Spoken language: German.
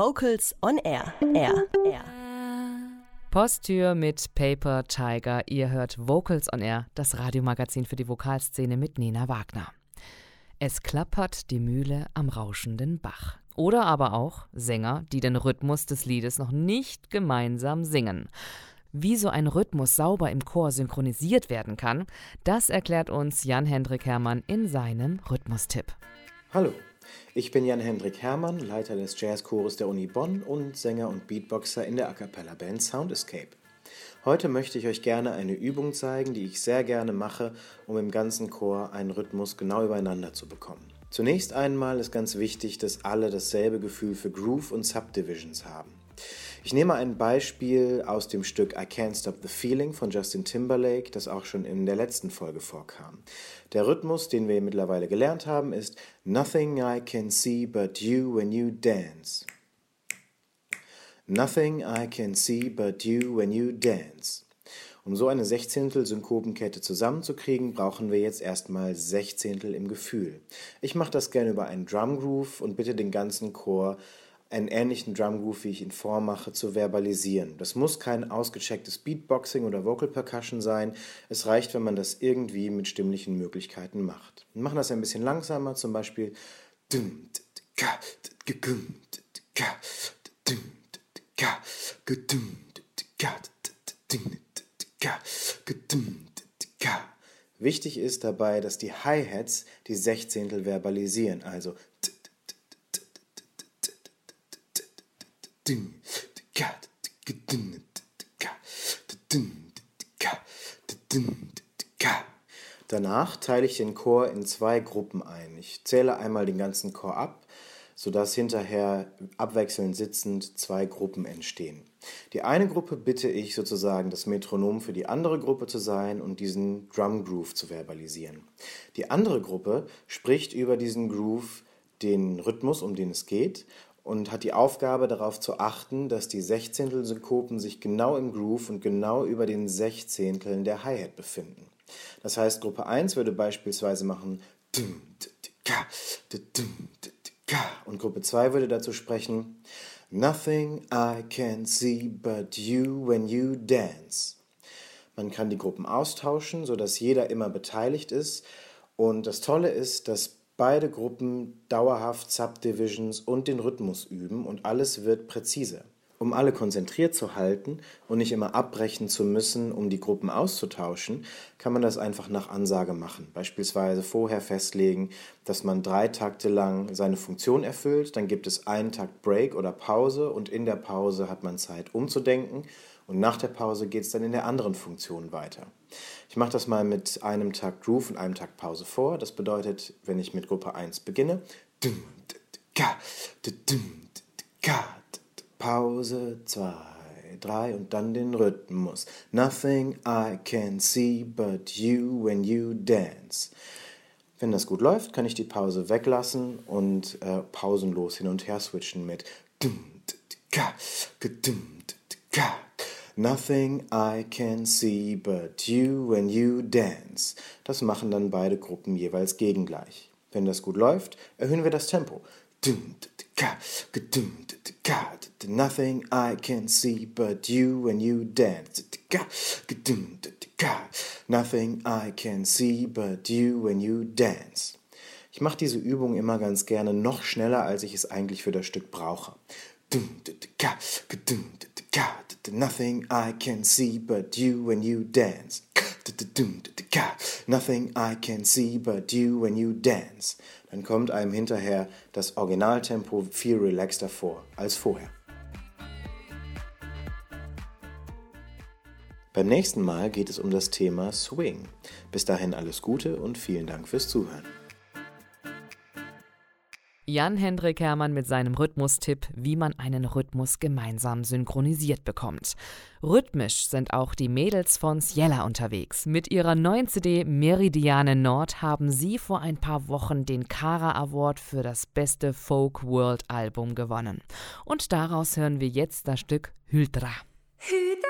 Vocals on Air. Air. Air. Posttür mit Paper Tiger. Ihr hört Vocals on Air, das Radiomagazin für die Vokalszene mit Nina Wagner. Es klappert die Mühle am rauschenden Bach. Oder aber auch Sänger, die den Rhythmus des Liedes noch nicht gemeinsam singen. Wie so ein Rhythmus sauber im Chor synchronisiert werden kann, das erklärt uns Jan-Hendrik Hermann in seinem Rhythmustipp. Hallo, ich bin Jan-Hendrik Hermann, Leiter des Jazzchores der Uni Bonn und Sänger und Beatboxer in der A Cappella Band Sound Escape. Heute möchte ich euch gerne eine Übung zeigen, die ich sehr gerne mache, um im ganzen Chor einen Rhythmus genau übereinander zu bekommen. Zunächst einmal ist ganz wichtig, dass alle dasselbe Gefühl für Groove und Subdivisions haben. Ich nehme ein Beispiel aus dem Stück I Can't Stop the Feeling von Justin Timberlake, das auch schon in der letzten Folge vorkam. Der Rhythmus, den wir mittlerweile gelernt haben, ist Nothing I can see but you when you dance. Nothing I can see but you when you dance. Um so eine Sechzehntel Synkopenkette zusammenzukriegen, brauchen wir jetzt erstmal Sechzehntel im Gefühl. Ich mache das gerne über einen Drum Groove und bitte den ganzen Chor einen ähnlichen Drumgroove, wie ich ihn vormache, zu verbalisieren. Das muss kein ausgechecktes Beatboxing oder Vocal Percussion sein. Es reicht, wenn man das irgendwie mit stimmlichen Möglichkeiten macht. Wir machen das ein bisschen langsamer, zum Beispiel Wichtig ist dabei, dass die Hi-Hats die Sechzehntel verbalisieren, also Danach teile ich den Chor in zwei Gruppen ein. Ich zähle einmal den ganzen Chor ab, sodass hinterher abwechselnd sitzend zwei Gruppen entstehen. Die eine Gruppe bitte ich sozusagen, das Metronom für die andere Gruppe zu sein und diesen Drum Groove zu verbalisieren. Die andere Gruppe spricht über diesen Groove den Rhythmus, um den es geht, und hat die Aufgabe darauf zu achten, dass die Sechzehntelsynkopen sich genau im Groove und genau über den Sechzehnteln der Hi-Hat befinden. Das heißt, Gruppe 1 würde beispielsweise machen und Gruppe 2 würde dazu sprechen Nothing I can see but you when you dance. Man kann die Gruppen austauschen, sodass jeder immer beteiligt ist. Und das Tolle ist, dass beide Gruppen dauerhaft Subdivisions und den Rhythmus üben und alles wird präzise. Um alle konzentriert zu halten und nicht immer abbrechen zu müssen, um die Gruppen auszutauschen, kann man das einfach nach Ansage machen. Beispielsweise vorher festlegen, dass man drei Takte lang seine Funktion erfüllt, dann gibt es einen Takt Break oder Pause und in der Pause hat man Zeit umzudenken und nach der Pause geht es dann in der anderen Funktion weiter. Ich mache das mal mit einem Takt Groove und einem Takt Pause vor. Das bedeutet, wenn ich mit Gruppe 1 beginne, Pause 2, 3 und dann den Rhythmus. Nothing I can see but you when you dance. Wenn das gut läuft, kann ich die Pause weglassen und äh, pausenlos hin und her switchen mit Nothing I can see but you when you dance. Das machen dann beide Gruppen jeweils gegengleich. Wenn das gut läuft, erhöhen wir das Tempo. Nothing I can see but you when you dance. Nothing I can see but you when you dance. Ich mache diese Übung immer ganz gerne noch schneller, als ich es eigentlich für das Stück brauche. Nothing I can see but you when you dance. Nothing I can see but you when you dance. Dann kommt einem hinterher das Originaltempo viel relaxter vor als vorher. Beim nächsten Mal geht es um das Thema Swing. Bis dahin alles Gute und vielen Dank fürs Zuhören. Jan-Hendrik Hermann mit seinem Rhythmustipp, wie man einen Rhythmus gemeinsam synchronisiert bekommt. Rhythmisch sind auch die Mädels von Ciela unterwegs. Mit ihrer neuen CD Meridiane Nord haben sie vor ein paar Wochen den Kara Award für das beste Folk World Album gewonnen. Und daraus hören wir jetzt das Stück Hydra. Hydra.